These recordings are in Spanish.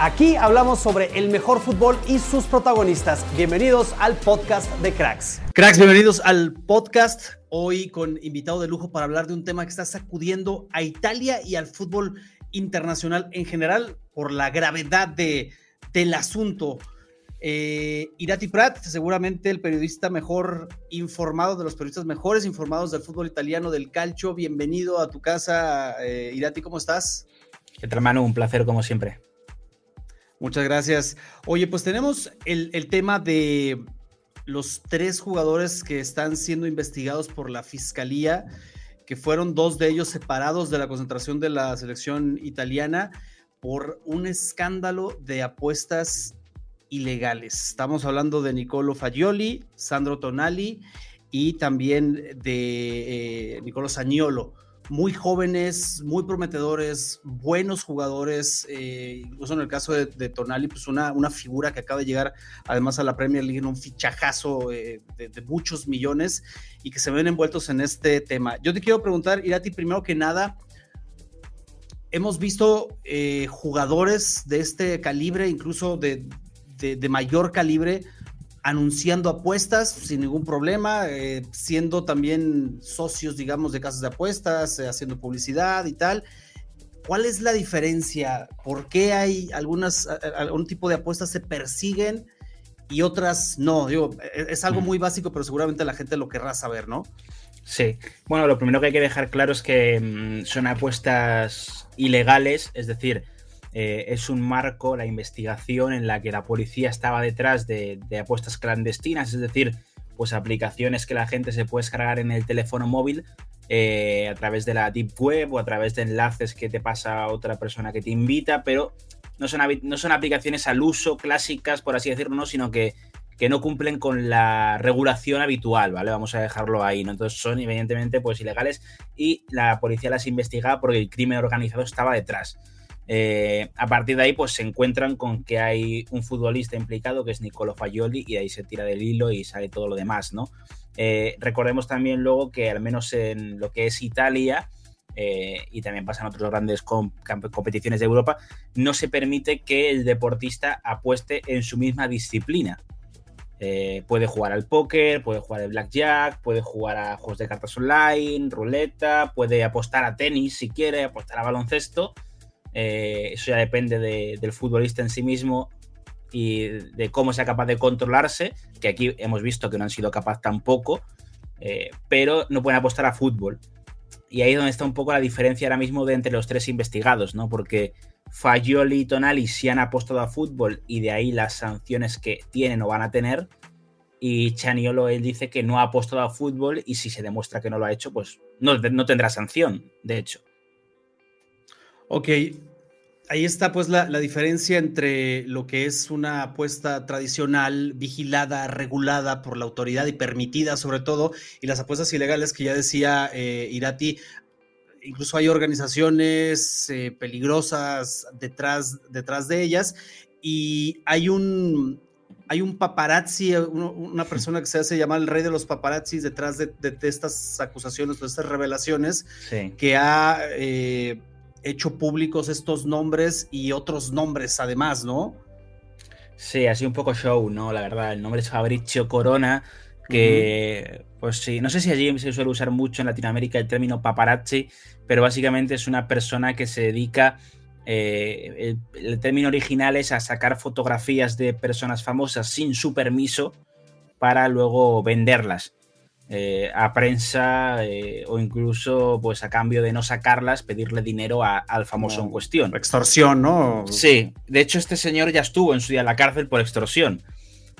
Aquí hablamos sobre el mejor fútbol y sus protagonistas. Bienvenidos al podcast de Cracks. Cracks, bienvenidos al podcast. Hoy con invitado de lujo para hablar de un tema que está sacudiendo a Italia y al fútbol internacional en general por la gravedad de, del asunto. Eh, Irati Prat, seguramente el periodista mejor informado, de los periodistas mejores informados del fútbol italiano, del calcio. Bienvenido a tu casa, eh, Irati, ¿cómo estás? ¿Qué tal, hermano? Un placer, como siempre. Muchas gracias. Oye, pues tenemos el, el tema de los tres jugadores que están siendo investigados por la fiscalía, que fueron dos de ellos separados de la concentración de la selección italiana por un escándalo de apuestas ilegales. Estamos hablando de Nicolo Fagioli, Sandro Tonali y también de eh, Nicolo muy jóvenes, muy prometedores, buenos jugadores, eh, incluso en el caso de, Tonali, pues una, una, figura que acaba de llegar además a la Premier League en un fichajazo eh, de, muchos millones y que se ven envueltos en este tema. Yo te quiero preguntar, Irati, primero que nada, hemos visto eh, jugadores de este calibre, incluso de, de mayor calibre, anunciando apuestas sin ningún problema, eh, siendo también socios, digamos, de casas de apuestas, eh, haciendo publicidad y tal. ¿Cuál es la diferencia? ¿Por qué hay algunas, algún tipo de apuestas se persiguen y otras no? Digo, e, es algo muy básico, pero seguramente la gente lo querrá saber, ¿no? Sí. Bueno, lo primero que hay que dejar claro es que mm, son apuestas ilegales, es decir, eh, es un marco, la investigación en la que la policía estaba detrás de, apuestas clandestinas, es decir, pues aplicaciones que la gente se puede descargar en el teléfono móvil eh, a través de la Deep Web o a través de enlaces que te pasa otra persona que te invita, pero no son, no son aplicaciones al uso clásicas, por así decirlo, sino que, que, no cumplen con la regulación habitual, ¿vale? Vamos a dejarlo ahí, ¿no? Entonces son evidentemente pues ilegales y la policía las investigaba porque el crimen organizado estaba detrás. Eh, a partir de ahí, pues se encuentran con que hay un futbolista implicado que es Nicolo Fagioli y ahí se tira del hilo y sale todo lo demás, ¿no? Eh, recordemos también luego que al menos en lo que es Italia eh, y también pasan otras grandes competiciones de Europa, no se permite que el deportista apueste en su misma disciplina. puede jugar al póker, puede jugar al blackjack, puede jugar a juegos de cartas online, ruleta, puede apostar a tenis si quiere, apostar a baloncesto, eh, eso ya depende del futbolista en sí mismo y de cómo sea capaz de controlarse, que aquí hemos visto que no han sido capaz tampoco, eh, pero no pueden apostar a fútbol. Y ahí es donde está un poco la diferencia ahora mismo de entre los tres investigados, ¿no? Porque Fagioli y Tonali sí han apostado a fútbol y de ahí las sanciones que tienen o van a tener. Y Chaniolo él dice que no ha apostado a fútbol y si se demuestra que no lo ha hecho, pues no, no tendrá sanción, de hecho. Ok, ahí está pues la, diferencia entre lo que es una apuesta tradicional, vigilada, regulada por la autoridad y permitida sobre todo, y las apuestas ilegales que ya decía eh, Irati. Incluso hay organizaciones eh, peligrosas detrás, detrás de ellas y hay un, hay un paparazzi, una persona que se hace llamar el rey de los paparazzis detrás de, estas acusaciones, de estas revelaciones, que ha eh, hecho públicos estos nombres y otros nombres además, ¿no? Sí, ha sido un poco show, ¿no? La verdad, el nombre es Fabrizio Corona, que, pues sí, no sé si allí se suele usar mucho en Latinoamérica el término paparazzi, pero básicamente es una persona que se dedica Eh, el, término original es a sacar fotografías de personas famosas sin su permiso para luego venderlas eh, a prensa eh, o incluso pues a cambio de no sacarlas pedirle dinero al famoso en cuestión. Extorsión, ¿no? Sí, de hecho este señor ya estuvo en su día en la cárcel por extorsión.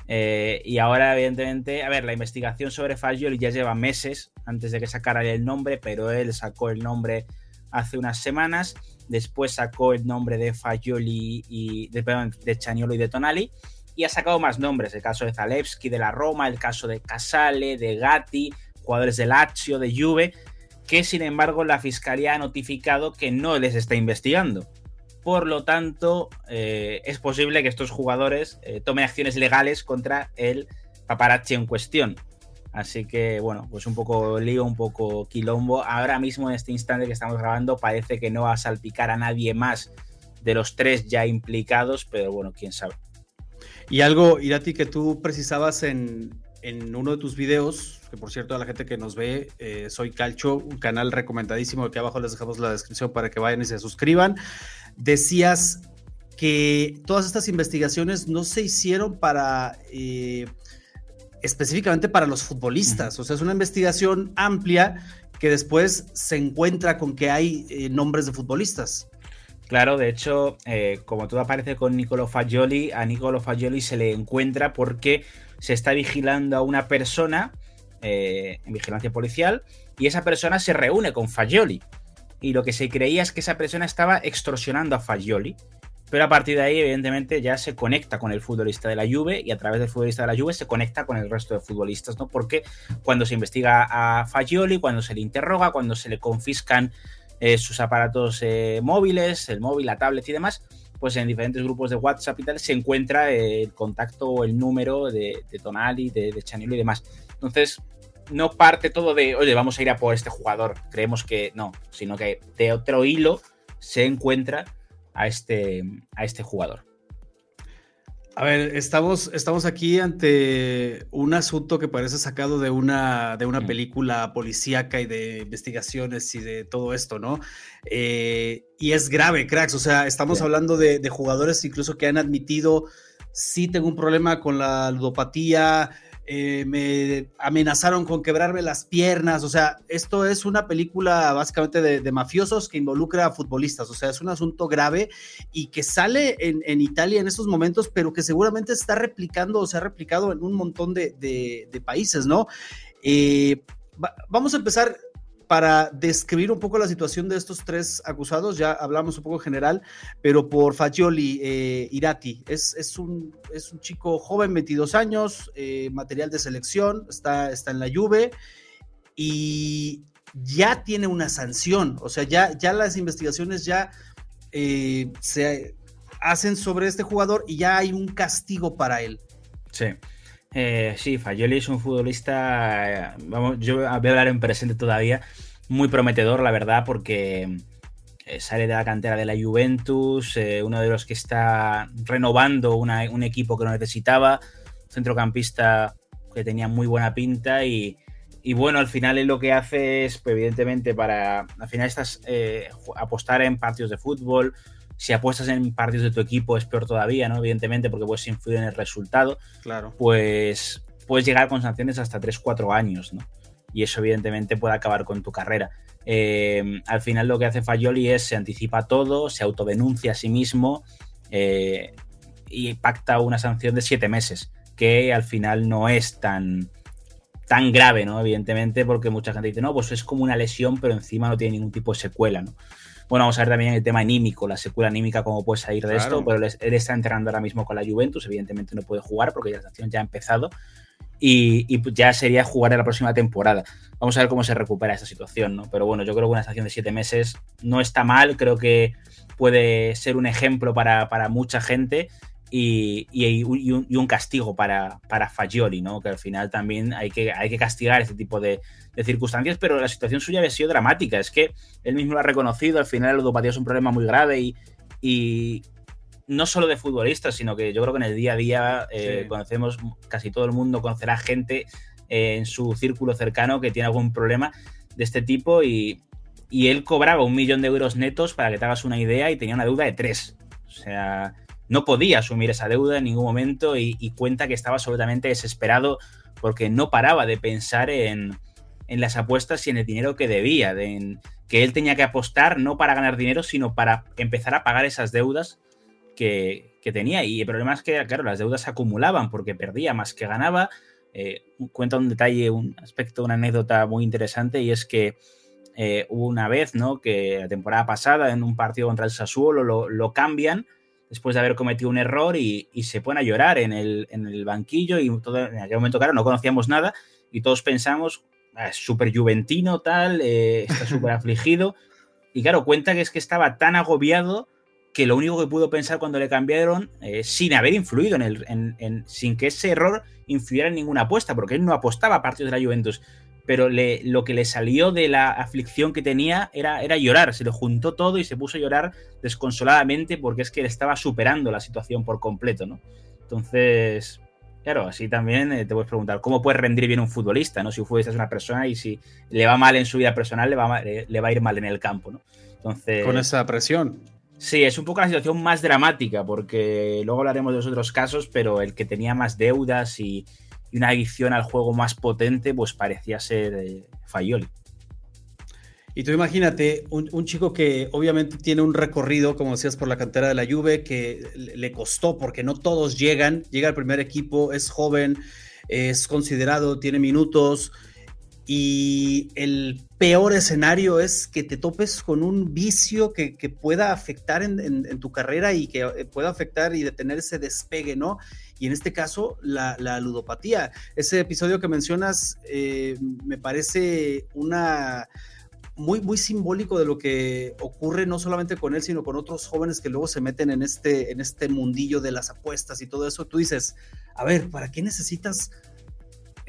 y ahora, evidentemente, a ver, la investigación sobre Fagioli ya lleva meses antes de que sacara el nombre, pero él sacó el nombre hace unas semanas después sacó el nombre de Fagioli y de, perdón, de Chaniolo y de Tonali y ha sacado más nombres, el caso de Zalewski de la Roma, el caso de Casale, de Gatti, jugadores de Lazio, de Juve, que sin embargo la fiscalía ha notificado que no les está investigando. Por lo tanto, eh, es posible que estos jugadores eh, tomen acciones legales contra el paparazzi en cuestión. Así que, bueno, pues un poco lío, un poco quilombo. Ahora mismo, en este instante que estamos grabando, parece que no va a salpicar a nadie más de los tres ya implicados, pero bueno, quién sabe. Y algo, Irati, que tú precisabas en, uno de tus videos, que por cierto a la gente que nos ve, eh, soy Calcho, un canal recomendadísimo, que abajo les dejamos la descripción para que vayan y se suscriban. Decías que todas estas investigaciones no se hicieron para... Eh, específicamente para los futbolistas. O sea, es una investigación amplia que después se encuentra con que hay eh, nombres de futbolistas. Claro, de hecho, eh, como todo aparece con Nicolo Fagioli, a Nicolo Fagioli se le encuentra porque se está vigilando a una persona eh, en vigilancia policial y esa persona se reúne con Fagioli. Y lo que se creía es que esa persona estaba extorsionando a Fagioli. Pero a partir de ahí, evidentemente, ya se conecta con el futbolista de la Juve y a través del futbolista de la Juve se conecta con el resto de futbolistas, ¿no? Porque cuando se investiga a Fagioli, cuando se le interroga, cuando se le confiscan eh, sus aparatos eh, móviles, el móvil, la tablet y demás, pues en diferentes grupos de WhatsApp y tal se encuentra el contacto o el número de, Tonali, de, de y demás. Entonces, no parte todo de, oye, vamos a ir a por este jugador. Creemos que no, sino que de otro hilo se encuentra a este, a este jugador. A ver, estamos, estamos aquí ante un asunto que parece sacado de una, de una película policíaca y de investigaciones y de todo esto, ¿no? Eh, y es grave, cracks. O sea, estamos hablando de, de, jugadores incluso que han admitido, sí tengo un problema con la ludopatía, eh, me amenazaron con quebrarme las piernas, o sea, esto es una película básicamente de, mafiosos que involucra a futbolistas, o sea, es un asunto grave y que sale en, Italia en estos momentos, pero que seguramente está replicando o se ha replicado en un montón de, países, ¿no? Eh, vamos a empezar para describir un poco la situación de estos tres acusados, ya hablamos un poco general, pero por Fagioli eh, Irati, es, es, un, es un chico joven, 22 años, eh, material de selección, está, está en la Juve y ya tiene una sanción, o sea, ya, ya las investigaciones ya eh, se hacen sobre este jugador y ya hay un castigo para él. Sí. Eh, sí, Fagioli es un futbolista, vamos, yo voy a hablar en presente todavía, muy prometedor, la verdad, porque eh, sale de la cantera de la Juventus, eh, uno de los que está renovando un equipo que no necesitaba, centrocampista que tenía muy buena pinta y, bueno, al final lo que hace es, evidentemente, para, al final estás apostar en partidos de fútbol, si apuestas en partidos de tu equipo es peor todavía, ¿no? Evidentemente, porque puedes influir en el resultado. Claro. Pues puedes llegar con sanciones hasta 3-4 años, ¿no? Y eso, evidentemente, puede acabar con tu carrera. Eh, al final, lo que hace Fayoli es se anticipa todo, se autodenuncia a sí mismo eh, y pacta una sanción de 7 meses, que al final no es tan, tan grave, ¿no? Evidentemente, porque mucha gente dice, no, pues es como una lesión, pero encima no tiene ningún tipo de secuela, ¿no? Bueno, vamos a ver también el tema anímico, la secuela anímica, cómo puede salir de esto. Pero él está entrenando ahora mismo con la Juventus, evidentemente no puede jugar porque la sanción ya ha empezado. Y, ya sería jugar en la próxima temporada. Vamos a ver cómo se recupera esta situación, ¿no? Pero bueno, yo creo que una sanción de siete meses no está mal, creo que puede ser un ejemplo para, para mucha gente y, un, castigo para, para Fagioli, ¿no? Que al final también hay que, hay que castigar este tipo de, circunstancias, pero la situación suya había sido dramática. Es que él mismo lo ha reconocido, al final el ludopatía es un problema muy grave y, no solo de futbolistas, sino que yo creo que en el día a día eh, conocemos, casi todo el mundo conocerá gente eh, en su círculo cercano que tiene algún problema de este tipo y, y él cobraba un millón de euros netos para que te hagas una idea y tenía una deuda de tres. O sea, no podía asumir esa deuda en ningún momento y, cuenta que estaba absolutamente desesperado porque no paraba de pensar en, las apuestas y en el dinero que debía, de, que él tenía que apostar no para ganar dinero, sino para empezar a pagar esas deudas que, tenía. Y el problema es que, claro, las deudas se acumulaban porque perdía más que ganaba. Eh, cuenta un detalle, un aspecto, una anécdota muy interesante y es que eh, una vez, ¿no? Que la temporada pasada en un partido contra el Sassuolo lo, cambian después de haber cometido un error y, se pone a llorar en el, banquillo y todo, en aquel momento, claro, no conocíamos nada y todos pensamos, ah, es súper juventino, tal, eh, está súper afligido. Y claro, cuenta que es que estaba tan agobiado que lo único que pudo pensar cuando le cambiaron, eh, sin haber influido en el, en, sin que ese error influyera en ninguna apuesta, porque él no apostaba a partidos de la Juventus, pero le, lo que le salió de la aflicción que tenía era, era llorar, se le juntó todo y se puso a llorar desconsoladamente porque es que le estaba superando la situación por completo, ¿no? Entonces, claro, así también eh, te puedes preguntar, ¿cómo puede rendir bien un futbolista, ¿no? Si un futbolista es una persona y si le va mal en su vida personal, le va, le va a ir mal en el campo, ¿no? Entonces... Con esa presión. Sí, es un poco la situación más dramática, porque luego hablaremos de los otros casos, pero el que tenía más deudas y, y una adicción al juego más potente, pues parecía ser eh, Fayoli. Y tú imagínate, un, chico que obviamente tiene un recorrido, como decías, por la cantera de la Juve, que le costó, porque no todos llegan, llega al primer equipo, es joven, es considerado, tiene minutos, y el peor escenario es que te topes con un vicio que, pueda afectar en, tu carrera y que eh, pueda afectar y detener ese despegue, ¿no? Y en este caso la, ludopatía. Ese episodio que mencionas eh, me parece una... Muy, muy simbólico de lo que ocurre no solamente con él, sino con otros jóvenes que luego se meten en este, en este mundillo de las apuestas y todo eso. Tú dices, a ver, ¿para qué necesitas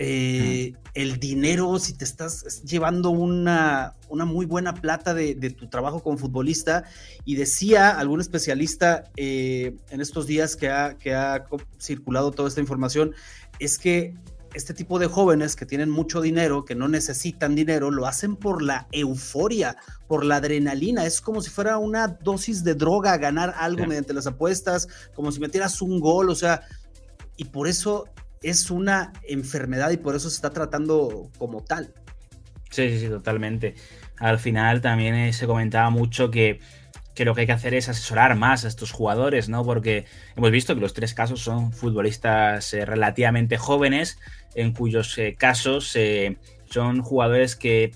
eh, el dinero, si te estás llevando una, una muy buena plata de, tu trabajo como futbolista. Y decía algún especialista eh, en estos días que ha, que ha circulado toda esta información, es que este tipo de jóvenes que tienen mucho dinero, que no necesitan dinero, lo hacen por la euforia, por la adrenalina. Es como si fuera una dosis de droga, ganar algo mediante las apuestas, como si metieras un gol, o sea, y por eso es una enfermedad y por eso se está tratando como tal. Sí, sí, sí, totalmente. Al final también eh, se comentaba mucho que, lo que hay que hacer es asesorar más a estos jugadores, ¿no? Porque hemos visto que los tres casos son futbolistas eh, relativamente jóvenes, en cuyos eh, casos son jugadores que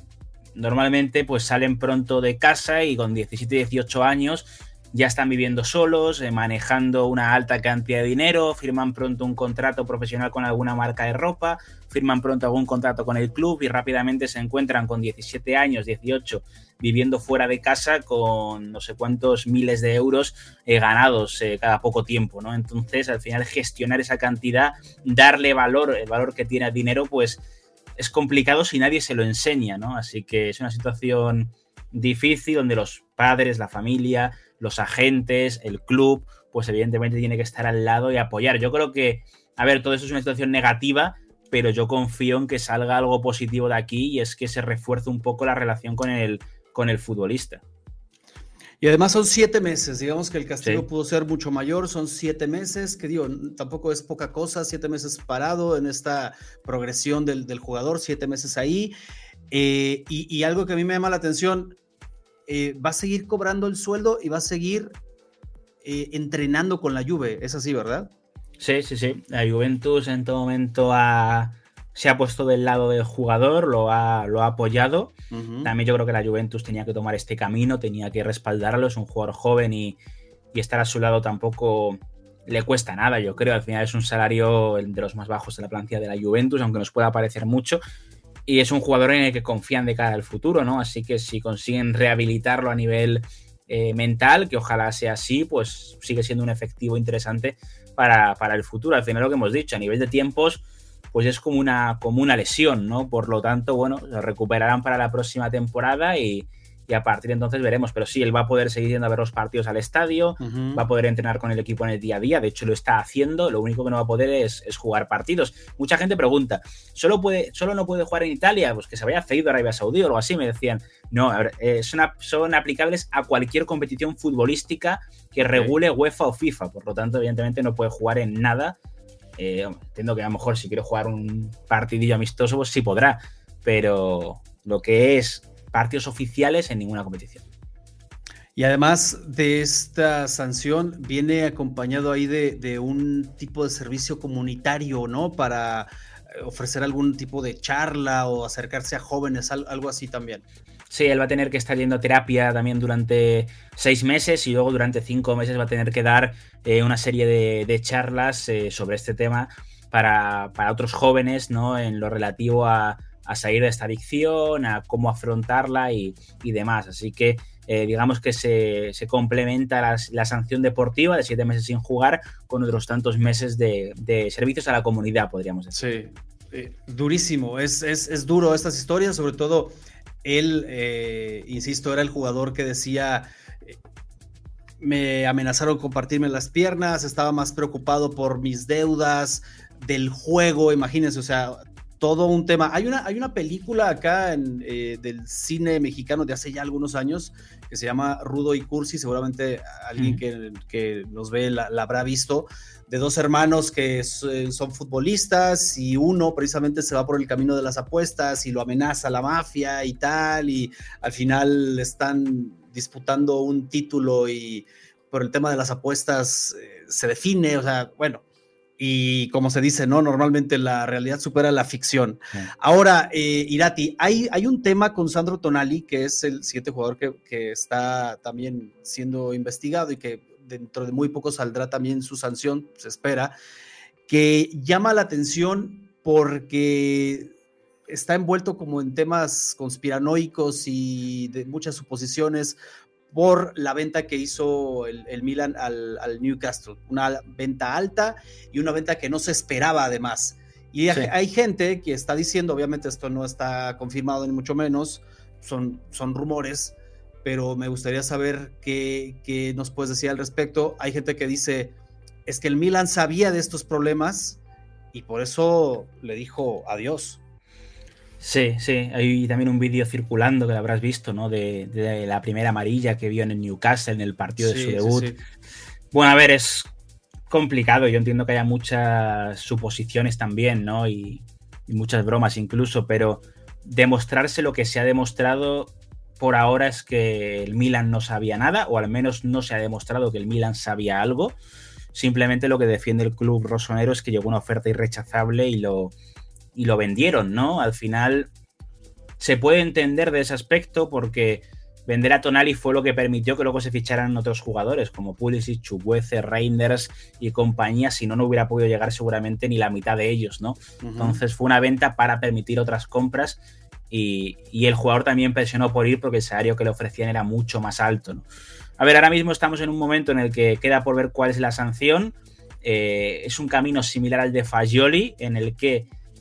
normalmente pues salen pronto de casa y con 17, 18 años ya están viviendo solos, eh, manejando una alta cantidad de dinero, firman pronto un contrato profesional con alguna marca de ropa, firman pronto algún contrato con el club y rápidamente se encuentran con 17 años, 18, viviendo fuera de casa con no sé cuántos miles de euros eh, ganados eh, cada poco tiempo, ¿no? Entonces, al final, gestionar esa cantidad, darle valor, el valor que tiene el dinero, pues es complicado si nadie se lo enseña, ¿no? Así que es una situación difícil donde los padres, la familia, los agentes, el club, pues evidentemente tiene que estar al lado y apoyar. Yo creo que, a ver, todo eso es una situación negativa, pero yo confío en que salga algo positivo de aquí y es que se refuerce un poco la relación con el, con el futbolista. Y además son siete meses, digamos que el castigo pudo ser mucho mayor, son siete meses, que digo, tampoco es poca cosa, siete meses parado en esta progresión del, jugador, siete meses ahí. Eh, y, y, algo que a mí me llama la atención, eh, va a seguir cobrando el sueldo y va a seguir eh, entrenando con la Juve. Es así, ¿verdad? Sí, sí, sí. La Juventus en todo momento se ha puesto del lado del jugador, lo ha, lo ha apoyado. También yo creo que la Juventus tenía que tomar este camino, tenía que respaldarlo. Es un jugador joven y, y estar a su lado tampoco le cuesta nada, yo creo. Al final es un salario de los más bajos de la plantilla de la Juventus, aunque nos pueda parecer mucho y es un jugador en el que confían de cara al futuro, ¿no? Así que si consiguen rehabilitarlo a nivel eh, mental, que ojalá sea así, pues sigue siendo un efectivo interesante para, el futuro. Al final lo que hemos dicho, a nivel de tiempos, pues es como una, como una lesión, ¿no? Por lo tanto, bueno, lo recuperarán para la próxima temporada y, y a partir de entonces veremos. Pero sí, él va a poder seguir yendo a ver los partidos al estadio, va a poder entrenar con el equipo en el día a día, de hecho lo está haciendo, lo único que no va a poder es, jugar partidos. Mucha gente pregunta, ¿solo, puede, ¿solo no puede jugar en Italia? Pues que se vaya a Arabia Saudí o algo así, me decían. No, eh, son, son, aplicables a cualquier competición futbolística que regule UEFA o FIFA, por lo tanto, evidentemente no puede jugar en nada. Eh, entiendo que a lo mejor si quiere jugar un partidillo amistoso, pues sí podrá, pero lo que es partidos oficiales en ninguna competición. Y además de esta sanción, viene acompañado ahí de, un tipo de servicio comunitario, ¿no? Para eh, ofrecer algún tipo de charla o acercarse a jóvenes, algo así también. Sí, él va a tener que estar yendo terapia también durante seis meses y luego durante cinco meses va a tener que dar eh, una serie de, charlas eh, sobre este tema para, para, otros jóvenes, ¿no? En lo relativo a, a salir de esta adicción, a cómo afrontarla y, demás. Así que eh, digamos que se, complementa la, sanción deportiva de siete meses sin jugar con otros tantos meses de, servicios a la comunidad, podríamos decir. Sí, eh, durísimo, es, es, duro estas historias, sobre todo él, eh, insisto, era el jugador que decía me amenazaron compartirme las piernas, estaba más preocupado por mis deudas del juego, imagínense, o sea, todo un tema. Hay una, hay una película acá en, eh, del cine mexicano de hace ya algunos años que se llama Rudo y Cursi, seguramente alguien que, nos ve la, habrá visto, de dos hermanos que son futbolistas y uno precisamente se va por el camino de las apuestas y lo amenaza la mafia y tal, y al final están disputando un título y por el tema de las apuestas eh, se define, o sea, bueno, y como se dice, ¿no? Normalmente la realidad supera la ficción. Ahora, eh, Irati, hay, hay un tema con Sandro Tonali, que es el siguiente jugador que, está también siendo investigado y que dentro de muy poco saldrá también su sanción, se espera, que llama la atención porque está envuelto como en temas conspiranoicos y de muchas suposiciones por la venta que hizo el, Milan al, Newcastle. Una venta alta y una venta que no se esperaba además. Y hay gente que está diciendo, obviamente esto no está confirmado ni mucho menos, son, son rumores, pero me gustaría saber qué, qué nos puedes decir al respecto. Hay gente que dice, es que el Milan sabía de estos problemas y por eso le dijo adiós. Sí, sí, hay también un vídeo circulando que lo habrás visto, ¿no? De, la primera amarilla que vio en el Newcastle en el partido de su debut. Bueno, a ver, es complicado. Yo entiendo que haya muchas suposiciones también, ¿no? Y, muchas bromas incluso, pero demostrarse lo que se ha demostrado por ahora es que el Milan no sabía nada, o al menos no se ha demostrado que el Milan sabía algo. Simplemente lo que defiende el club rosonero es que llegó una oferta irrechazable y lo, y lo vendieron, ¿no? Al final se puede entender de ese aspecto porque vender a Tonali fue lo que permitió que luego se ficharan otros jugadores como Pulisic, Chubuece, Reinders y compañía, si no, no hubiera podido llegar seguramente ni la mitad de ellos, ¿no? Entonces fue una venta para permitir otras compras y, el jugador también presionó por ir porque el salario que le ofrecían era mucho más alto, ¿no? A ver, ahora mismo estamos en un momento en el que queda por ver cuál es la sanción. Eh, es un camino similar al de Fagioli, en el que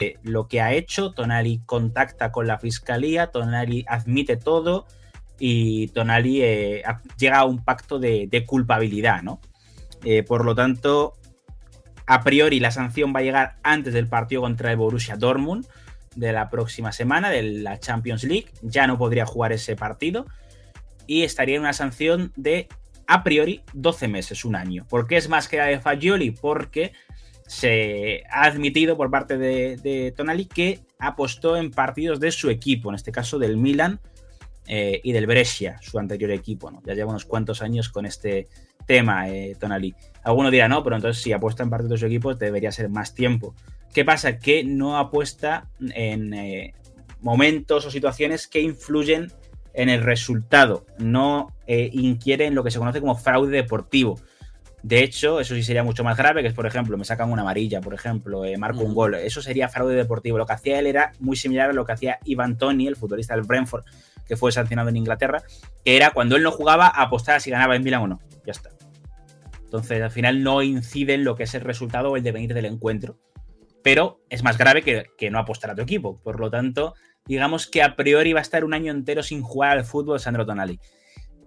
Eh, lo que ha hecho, Tonali contacta con la fiscalía, Tonali admite todo y Tonali eh, llega a un pacto de, de culpabilidad, ¿no? Eh, por lo tanto, a priori la sanción va a llegar antes del partido contra el Borussia Dortmund de la próxima semana, de la Champions League. Ya no podría jugar ese partido y estaría en una sanción de, a priori, 12 meses, un año. ¿Por qué es más que la de Fagioli? Porque se ha admitido por parte de, Tonali que apostó en partidos de su equipo, en este caso del Milan eh, y del Brescia, su anterior equipo. ¿no? Ya lleva unos cuantos años con este tema, eh, Tonali. Alguno dirá no, pero entonces si apuesta en partidos de su equipo debería ser más tiempo. ¿Qué pasa? Que no apuesta en eh, momentos o situaciones que influyen en el resultado, no inquiere en lo que se conoce como fraude deportivo. De hecho, eso sí sería mucho más grave, que es, por ejemplo, me sacan una amarilla, por ejemplo, eh, marco un gol. Eso sería fraude deportivo. Lo que hacía él era muy similar a lo que hacía Ivan Tony, el futbolista del Brentford, que fue sancionado en Inglaterra, que era cuando él no jugaba, apostar a si ganaba en Milan o no. Ya está. Entonces, al final no incide en lo que es el resultado o el devenir del encuentro. Pero es más grave que, que no apostar a tu equipo. Por lo tanto, digamos que a priori va a estar un año entero sin jugar al fútbol Sandro Tonali.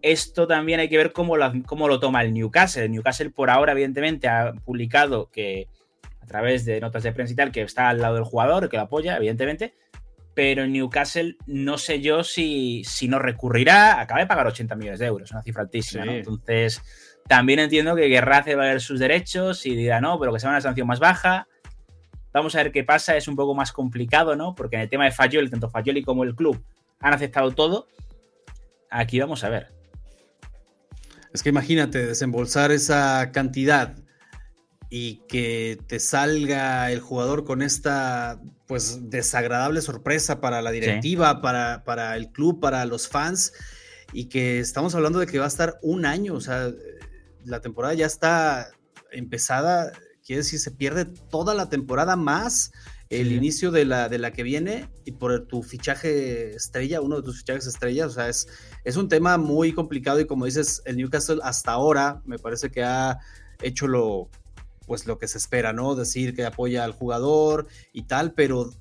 Esto también hay que ver cómo lo, cómo lo toma el Newcastle. El Newcastle por ahora, evidentemente, ha publicado que a través de notas de prensa y tal, que está al lado del jugador, que lo apoya, evidentemente. Pero el Newcastle no sé yo si, si no recurrirá. Acaba de pagar 80 millones de euros, una cifra altísima. ¿no? Entonces, también entiendo que querrá hacer valer sus derechos y dirá, no, pero que sea una sanción más baja. Vamos a ver qué pasa, es un poco más complicado, ¿no? Porque en el tema de Fayoli, tanto Fayoli como el club han aceptado todo. Aquí vamos a ver. Es que imagínate desembolsar esa cantidad y que te salga el jugador con esta pues desagradable sorpresa para la directiva, para, para el club, para los fans y que estamos hablando de que va a estar un año, o sea, la temporada ya está empezada, quiere decir, se pierde toda la temporada más el Sí. inicio de la, de la que viene y por tu fichaje estrella, uno de tus fichajes estrellas, o sea, es, es un tema muy complicado y como dices, el Newcastle hasta ahora me parece que ha hecho lo, pues lo que se espera, ¿no? Decir que apoya al jugador y tal, pero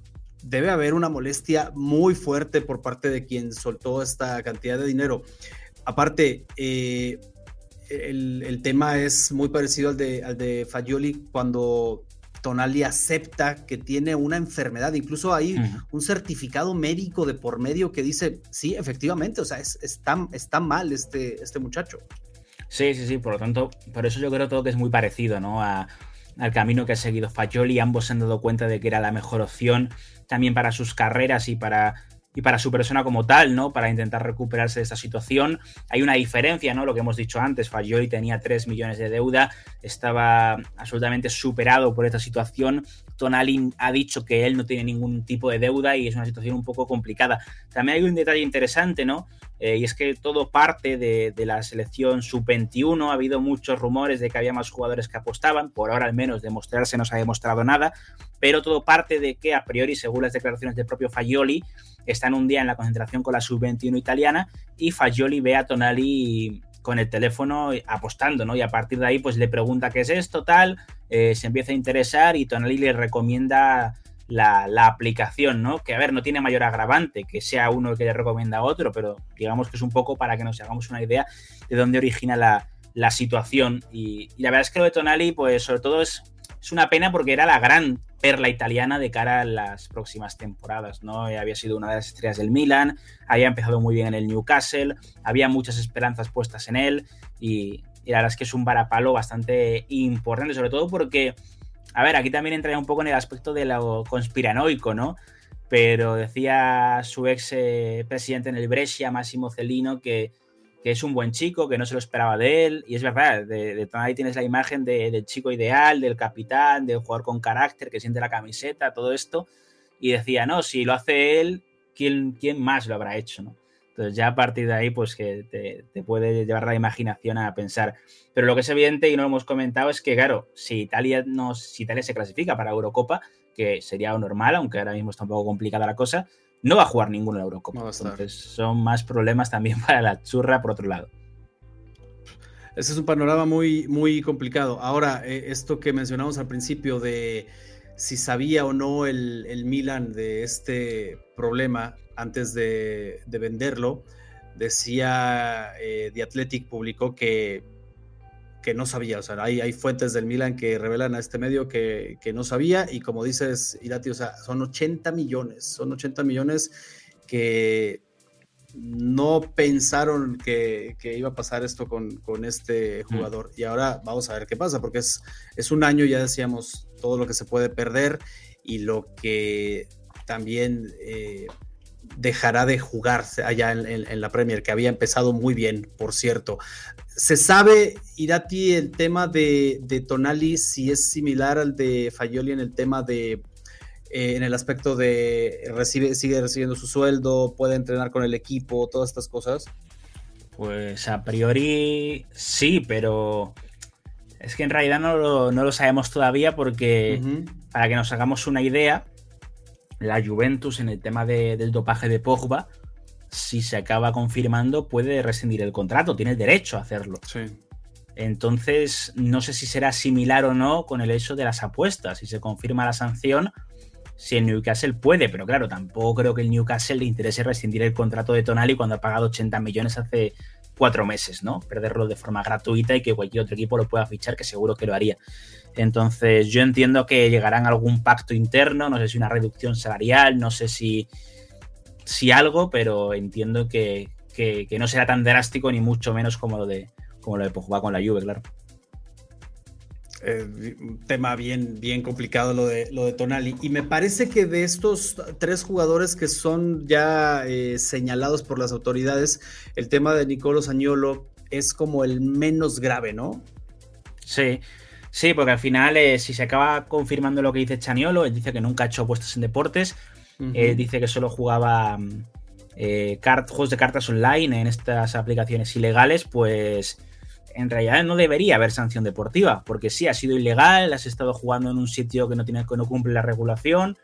debe haber una molestia muy fuerte por parte de quien soltó esta cantidad de dinero. Aparte, eh, el, el tema es muy parecido al de, al de Fagioli cuando Tonali acepta que tiene una enfermedad. Incluso hay un certificado médico de por medio que dice, sí, efectivamente, o sea, es, está, está mal este, este muchacho. Sí, sí, sí, por lo tanto, por eso yo creo todo que es muy parecido, ¿no? A- al camino que ha seguido Fagioli. Ambos se han dado cuenta de que era la mejor opción también para sus carreras y para, y para su persona como tal, ¿no? Para intentar recuperarse de esta situación. Hay una diferencia, ¿no? Lo que hemos dicho antes, Fagioli tenía 3 millones de deuda, estaba absolutamente superado por esta situación. Tonali ha dicho que él no tiene ningún tipo de deuda y es una situación un poco complicada. También hay un detalle interesante, ¿no? Eh, y es que todo parte de, de la selección sub-21. Ha habido muchos rumores de que había más jugadores que apostaban. Por ahora, al menos, demostrarse no se ha demostrado nada. Pero todo parte de que, a priori, según las declaraciones del propio Fagioli, están un día en la concentración con la sub-21 italiana y Fagioli ve a Tonali con el teléfono apostando, ¿no? Y a partir de ahí, pues le pregunta qué es esto, tal, eh, se empieza a interesar y Tonali le recomienda la, aplicación, ¿no? Que a ver, no tiene mayor agravante que sea uno el que le recomienda a otro, pero digamos que es un poco para que nos hagamos una idea de dónde origina la, situación. Y, y, la verdad es que lo de Tonali, pues sobre todo es, una pena porque era la gran perla italiana de cara a las próximas temporadas, ¿no? Había sido una de las estrellas del Milan, había empezado muy bien en el Newcastle, había muchas esperanzas puestas en él y, la verdad es que es un varapalo bastante importante, sobre todo porque, a ver, aquí también entra un poco en el aspecto de lo conspiranoico, ¿no? Pero decía su ex eh, presidente en el Brescia, Massimo Celino, que que es un buen chico, que no se lo esperaba de él. Y es verdad, de, de ahí tienes la imagen del chico ideal, del capitán, del jugador con carácter, que siente la camiseta, todo esto. Y decía, no, si lo hace él, ¿quién, quién más lo habrá hecho? ¿no? Entonces ya a partir de ahí, pues que te, puede llevar la imaginación a pensar. Pero lo que es evidente y no lo hemos comentado es que, claro, si Italia, no, si Italia se clasifica para Eurocopa, que sería normal, aunque ahora mismo está un poco complicada la cosa, no va a jugar ninguno en Eurocopa. Entonces son más problemas también para la churra por otro lado. Ese es un panorama muy, muy complicado. Ahora, eh, esto que mencionamos al principio de si sabía o no el, Milan de este problema antes de, venderlo, decía eh, The Athletic publicó que que no sabía. O sea, hay, hay fuentes del Milan que revelan a este medio que, no sabía. Y como dices, Irati, o sea, son 80 millones. Son 80 millones que no pensaron que, iba a pasar esto con, este mm. jugador. Y ahora vamos a ver qué pasa, porque es, es un año, ya decíamos, todo lo que se puede perder y lo que también eh, dejará de jugarse allá en, la Premier, que había empezado muy bien, por cierto. ¿Se sabe, Irati, el tema de, Tonali, si es similar al de Fayoli en el tema de, eh, en el aspecto de recibe, sigue recibiendo su sueldo, puede entrenar con el equipo, todas estas cosas? Pues a priori sí, pero es que en realidad no lo, sabemos todavía porque para que nos hagamos una idea, la Juventus en el tema del dopaje de Pogba, si se acaba confirmando, puede rescindir el contrato, tiene el derecho a hacerlo. Sí. Entonces, no sé si será similar o no con el hecho de las apuestas. Si se confirma la sanción, si el Newcastle puede, pero claro, tampoco creo que el Newcastle le interese rescindir el contrato de Tonali cuando ha pagado 80 millones hace cuatro meses, ¿no? Perderlo de forma gratuita y que cualquier otro equipo lo pueda fichar, que seguro que lo haría. Entonces, yo entiendo que llegarán a algún pacto interno, no sé si una reducción salarial, no sé si, si algo, pero entiendo que, no será tan drástico ni mucho menos como lo de, como lo de Pogba con la Juve, claro. Eh, un tema bien, bien complicado lo de, lo de Tonali. Y me parece que de estos tres jugadores que son ya eh, señalados por las autoridades, el tema de Nicolo Añolo es como el menos grave, ¿no? Sí, Sí, porque al final, eh, si se acaba confirmando lo que dice Chaniolo, él dice que nunca ha hecho puestos en deportes, él dice que solo jugaba mm, eh, juegos de cartas online en estas aplicaciones ilegales, pues en realidad no debería haber sanción deportiva, porque sí, ha sido ilegal, has estado jugando en un sitio que no, tiene, que no cumple la regulación,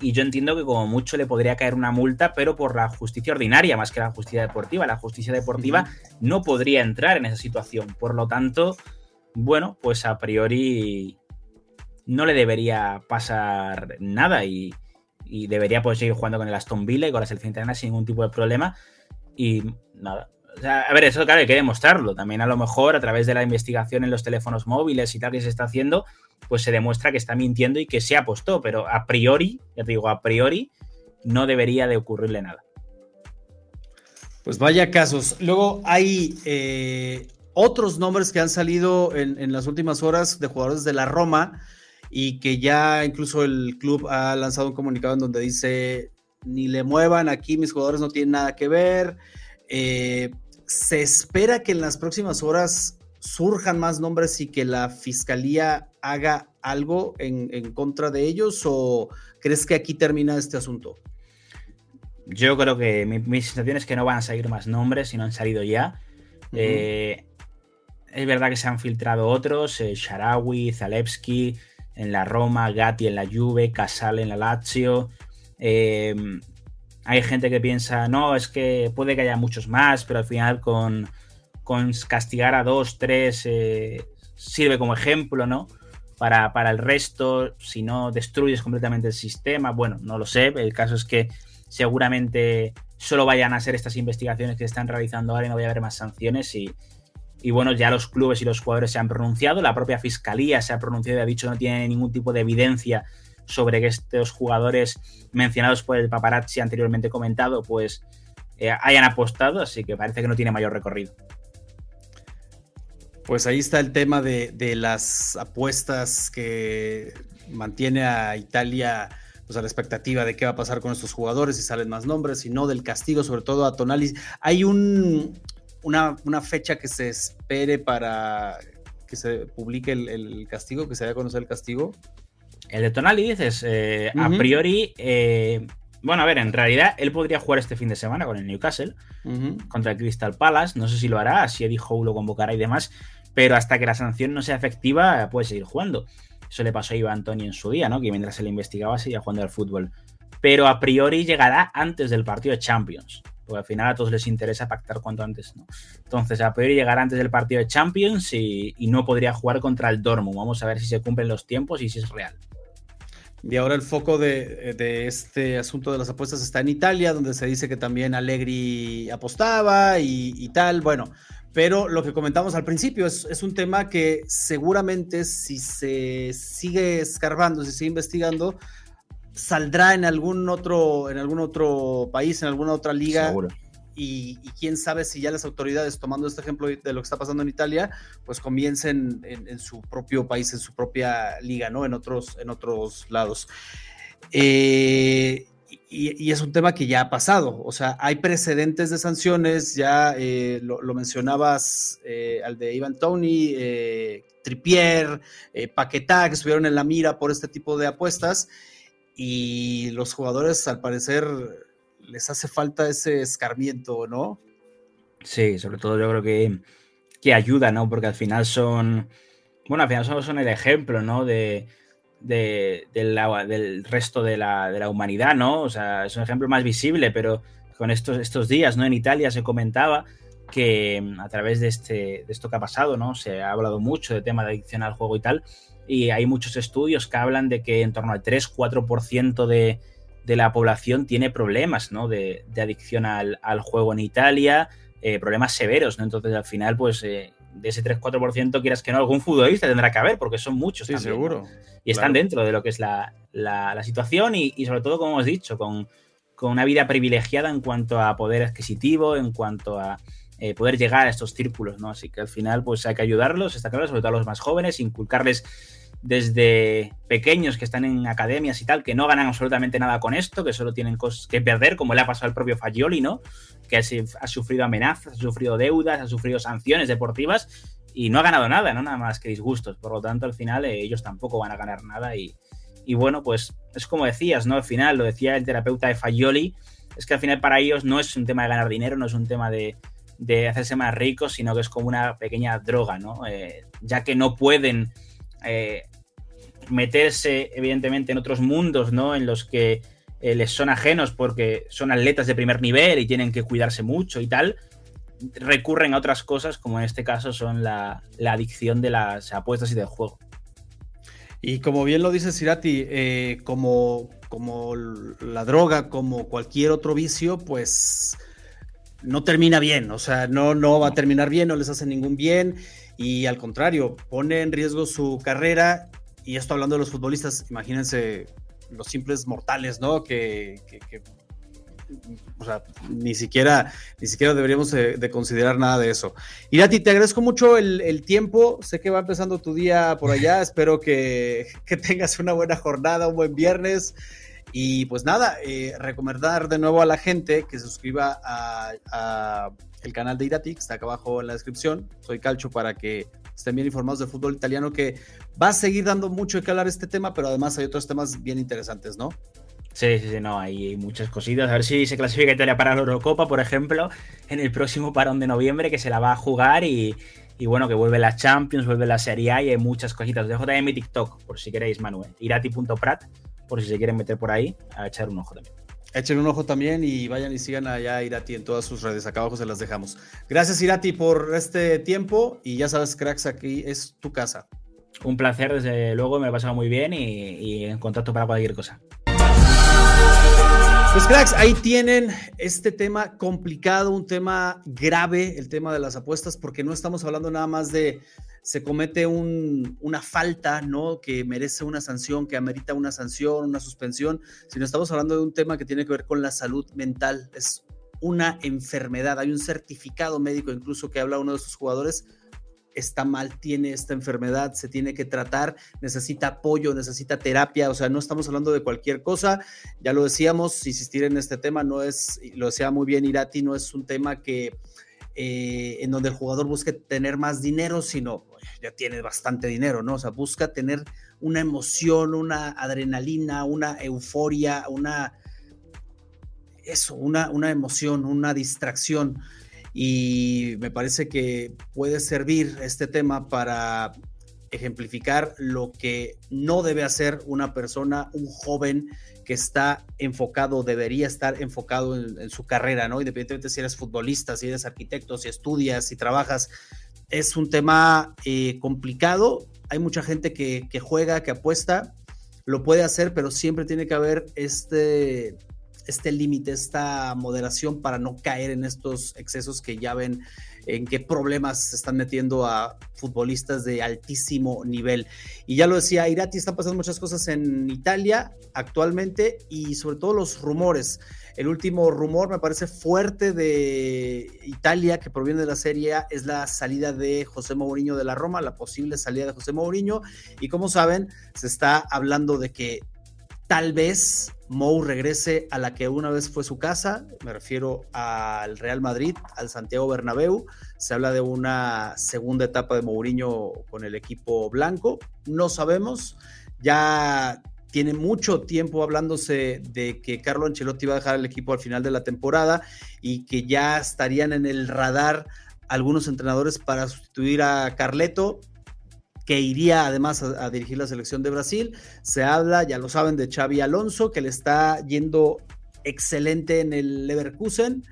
y yo entiendo que como mucho le podría caer una multa, pero por la justicia ordinaria más que la justicia deportiva. La justicia deportiva no podría entrar en esa situación. Por lo tanto, bueno, pues a priori no le debería pasar nada y, debería poder seguir jugando con el Aston Villa y con la selección italiana sin ningún tipo de problema. Y nada. A ver, eso claro, hay que demostrarlo. También a lo mejor a través de la investigación en los teléfonos móviles y tal que se está haciendo, pues se demuestra que está mintiendo y que se apostó. Pero a priori, ya te digo, a priori no debería de ocurrirle nada. Pues vaya casos. Luego hay eh, otros nombres que han salido en, las últimas horas de jugadores de la Roma y que ya incluso el club ha lanzado un comunicado en donde dice, ni le muevan, aquí mis jugadores no tienen nada que ver. Eh, se espera que en las próximas horas surjan más nombres y que la fiscalía haga algo en, contra de ellos o crees que aquí termina este asunto? Yo creo que mi, sensación es que no van a salir más nombres, si no han salido ya. Es verdad que se han filtrado otros, eh, Sharawi, Zalewski en la Roma, Gatti en la Juve, Casale en la Lazio. Em, hay gente que piensa, no, es que puede que haya muchos más, pero al final con, castigar a dos, tres eh, sirve como ejemplo, ¿no? Para, para, el resto, si no destruyes completamente el sistema, bueno, no lo sé, el caso es que seguramente solo vayan a ser estas investigaciones que se están realizando ahora y no voy a haber más sanciones y, y bueno, ya los clubes y los jugadores se han pronunciado, la propia fiscalía se ha pronunciado y ha dicho que no tiene ningún tipo de evidencia sobre que estos jugadores mencionados por el paparazzi anteriormente comentado, pues eh, hayan apostado, así que parece que no tiene mayor recorrido. Pues ahí está el tema de, de las apuestas que mantiene a Italia pues a la expectativa de qué va a pasar con estos jugadores, si salen más nombres, si no, del castigo, sobre todo a Tonali. Hay un, una, una fecha que se espere para que se publique el, castigo, que se haya conocido el castigo. El de Tonali dices, eh, a priori, eh, bueno, a ver, en realidad él podría jugar este fin de semana con el Newcastle contra el Crystal Palace. No sé si lo hará, si Eddie Howe lo convocará y demás, pero hasta que la sanción no sea efectiva, puede seguir jugando. Eso le pasó a Iván Antonio en su día, ¿no? Que mientras se le investigaba seguía jugando al fútbol. Pero a priori llegará antes del partido de Champions. Porque al final a todos les interesa pactar cuanto antes, ¿no? Entonces, a priori llegará antes del partido de Champions y, no podría jugar contra el Dortmund. Vamos a ver si se cumplen los tiempos y si es real. Y ahora el foco de, este asunto de las apuestas está en Italia, donde se dice que también Allegri apostaba y, tal. Bueno, pero lo que comentamos al principio es, un tema que seguramente si se sigue escarbando, si se sigue investigando, saldrá en algún otro, en algún otro país, en alguna otra liga. Seguro. Y, quién sabe si ya las autoridades, tomando este ejemplo de lo que está pasando en Italia, pues comiencen en, su propio país, en su propia liga, ¿no? En otros, en otros lados. Eh, y, es un tema que ya ha pasado, o sea, hay precedentes de sanciones, ya eh, lo, mencionabas eh, al de Ivan Tony, eh, Tripier, Paquetá, que estuvieron en la mira por este tipo de apuestas, y los jugadores al parecer les hace falta ese escarmiento, ¿no? Sí, sobre todo yo creo que, que ayuda, ¿no? Porque al final son, bueno, al final son, son el ejemplo, ¿no? De del resto de la, humanidad, ¿no? O sea, es un ejemplo más visible, pero con estos, estos días, ¿no? En Italia se comentaba que mm, a través de, este, de esto que ha pasado, ¿no? Se ha hablado mucho de tema de adicción al juego y tal, y hay muchos estudios que hablan de que en torno al 3-4% de, de la población tiene problemas, ¿no? De, adicción al, juego en Italia, eh, problemas severos, ¿no? Entonces, al final, pues, eh, de ese 3-4%, quieras que no, algún futbolista tendrá que haber, porque son muchos. Sí, seguro. Y están dentro de lo que es la, situación y, sobre todo, como hemos dicho, con, una vida privilegiada en cuanto a poder adquisitivo, en cuanto a eh, poder llegar a estos círculos, ¿no? Así que al final, pues hay que ayudarlos, está claro, sobre todo a los más jóvenes, inculcarles desde pequeños que están en academias y tal, que no ganan absolutamente nada con esto, que solo tienen cosas que perder, como le ha pasado al propio Fagioli, ¿no? Que ha, sufrido amenazas, ha sufrido deudas, ha sufrido sanciones deportivas y no ha ganado nada, ¿no? Nada más que disgustos. Por lo tanto, al final eh, ellos tampoco van a ganar nada y, bueno, pues es como decías, ¿no? Al final, lo decía el terapeuta de Fagioli, es que al final para ellos no es un tema de ganar dinero, no es un tema de, de hacerse más ricos, sino que es como una pequeña droga, ¿no? Eh, ya que no pueden eh, meterse, evidentemente, en otros mundos, ¿no? En los que eh, les son ajenos porque son atletas de primer nivel y tienen que cuidarse mucho y tal, recurren a otras cosas, como en este caso son la, adicción de las apuestas y del juego. Y como bien lo dice Sirati, eh, como, como la droga, como cualquier otro vicio, pues no termina bien, o sea, no, no va a terminar bien, no les hace ningún bien y al contrario, pone en riesgo su carrera y esto hablando de los futbolistas, imagínense los simples mortales, ¿no? Que, o sea, ni siquiera, ni siquiera deberíamos de, considerar nada de eso. Irati, te agradezco mucho el, tiempo. Sé que va empezando tu día por allá. Espero que, tengas una buena jornada, un buen viernes. Y pues nada, eh, recomendar de nuevo a la gente que se suscriba a, el canal de Irati, que está acá abajo en la descripción. Soy Calcho para que estén bien informados del fútbol italiano, que va a seguir dando mucho qué hablar este tema, pero además hay otros temas bien interesantes, ¿no? Sí, sí, sí, no, hay muchas cositas. A ver si se clasifica Italia para la Eurocopa, por ejemplo, en el próximo parón de noviembre, que se la va a jugar y, bueno, que vuelve la Champions, vuelve la Serie A y hay muchas cositas. Os dejo también mi TikTok, por si queréis, Manuel. Irati.prat, por si se quieren meter por ahí, a echar un ojo también. Echen un ojo también y vayan y sigan allá a Irati en todas sus redes. Acá abajo se las dejamos. Gracias, Irati, por este tiempo. Y ya sabes, cracks, aquí es tu casa. Un placer, desde luego, me lo he pasado muy bien y, en contacto para cualquier cosa. Pues cracks, ahí tienen este tema complicado, un tema grave, el tema de las apuestas, porque no estamos hablando nada más de se comete una falta, ¿no? Que merece una sanción, que amerita una sanción, una suspensión, sino estamos hablando de un tema que tiene que ver con la salud mental. Es una enfermedad. Hay un certificado médico incluso que habla uno de sus jugadores está mal, tiene esta enfermedad, se tiene que tratar, necesita apoyo, necesita terapia, o sea, no estamos hablando de cualquier cosa, ya lo decíamos, insistir en este tema no es, lo decía muy bien Irati, no es un tema que eh, en donde el jugador busque tener más dinero, sino ya tiene bastante dinero, ¿no? O sea, busca tener una emoción, una adrenalina, una euforia, una eso, una, una emoción, una distracción. Y me parece que puede servir este tema para ejemplificar lo que no debe hacer una persona, un joven que está enfocado, debería estar enfocado en, su carrera, ¿no? Independientemente si eres futbolista, si eres arquitecto, si estudias, si trabajas. Es un tema eh, complicado. Hay mucha gente que, que juega, que apuesta, lo puede hacer, pero siempre tiene que haber este, este límite, esta moderación para no caer en estos excesos que ya ven en qué problemas se están metiendo a futbolistas de altísimo nivel. Y ya lo decía, Irati, están pasando muchas cosas en Italia actualmente y sobre todo los rumores. El último rumor me parece fuerte de Italia, que proviene de la Serie A, es la salida de José Mourinho de la Roma, la posible salida de José Mourinho. Y como saben, se está hablando de que tal vez Mou regrese a la que una vez fue su casa, me refiero al Real Madrid, al Santiago Bernabéu. Se habla de una segunda etapa de Mourinho con el equipo blanco. No sabemos, ya tiene mucho tiempo hablándose de que Carlo Ancelotti va a dejar el equipo al final de la temporada y que ya estarían en el radar algunos entrenadores para sustituir a Carleto que iría además a, dirigir la selección de Brasil. Se habla, ya lo saben, de Xavi Alonso, que le está yendo excelente en el Leverkusen.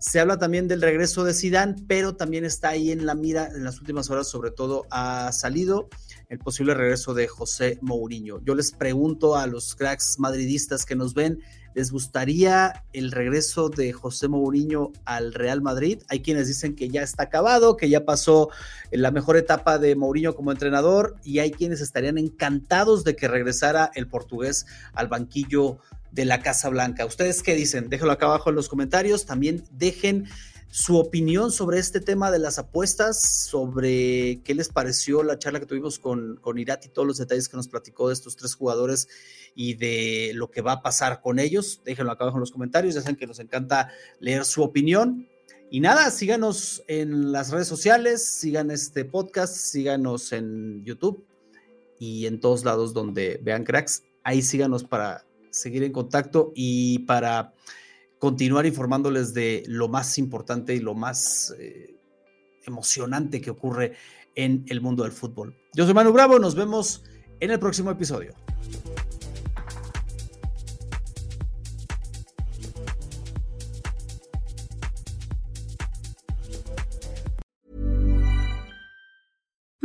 Se habla también del regreso de Zidane, pero también está ahí en la mira en las últimas horas, sobre todo ha salido el posible regreso de José Mourinho. Yo les pregunto a los cracks madridistas que nos ven, ¿Les gustaría el regreso de José Mourinho al Real Madrid? Hay quienes dicen que ya está acabado, que ya pasó la mejor etapa de Mourinho como entrenador y hay quienes estarían encantados de que regresara el portugués al banquillo de la Casa Blanca. ¿Ustedes qué dicen? Déjenlo acá abajo en los comentarios. También dejen su opinión sobre este tema de las apuestas, sobre qué les pareció la charla que tuvimos con, con Irati, todos los detalles que nos platicó de estos tres jugadores y de lo que va a pasar con ellos. Déjenlo acá abajo en los comentarios, ya saben que nos encanta leer su opinión. Y nada, síganos en las redes sociales, sigan este podcast, síganos en YouTube y en todos lados donde vean cracks. Ahí síganos para seguir en contacto y para continuar informándoles de lo más importante y lo más eh, emocionante que ocurre en el mundo del fútbol. Yo soy Manu Bravo, nos vemos en el próximo episodio.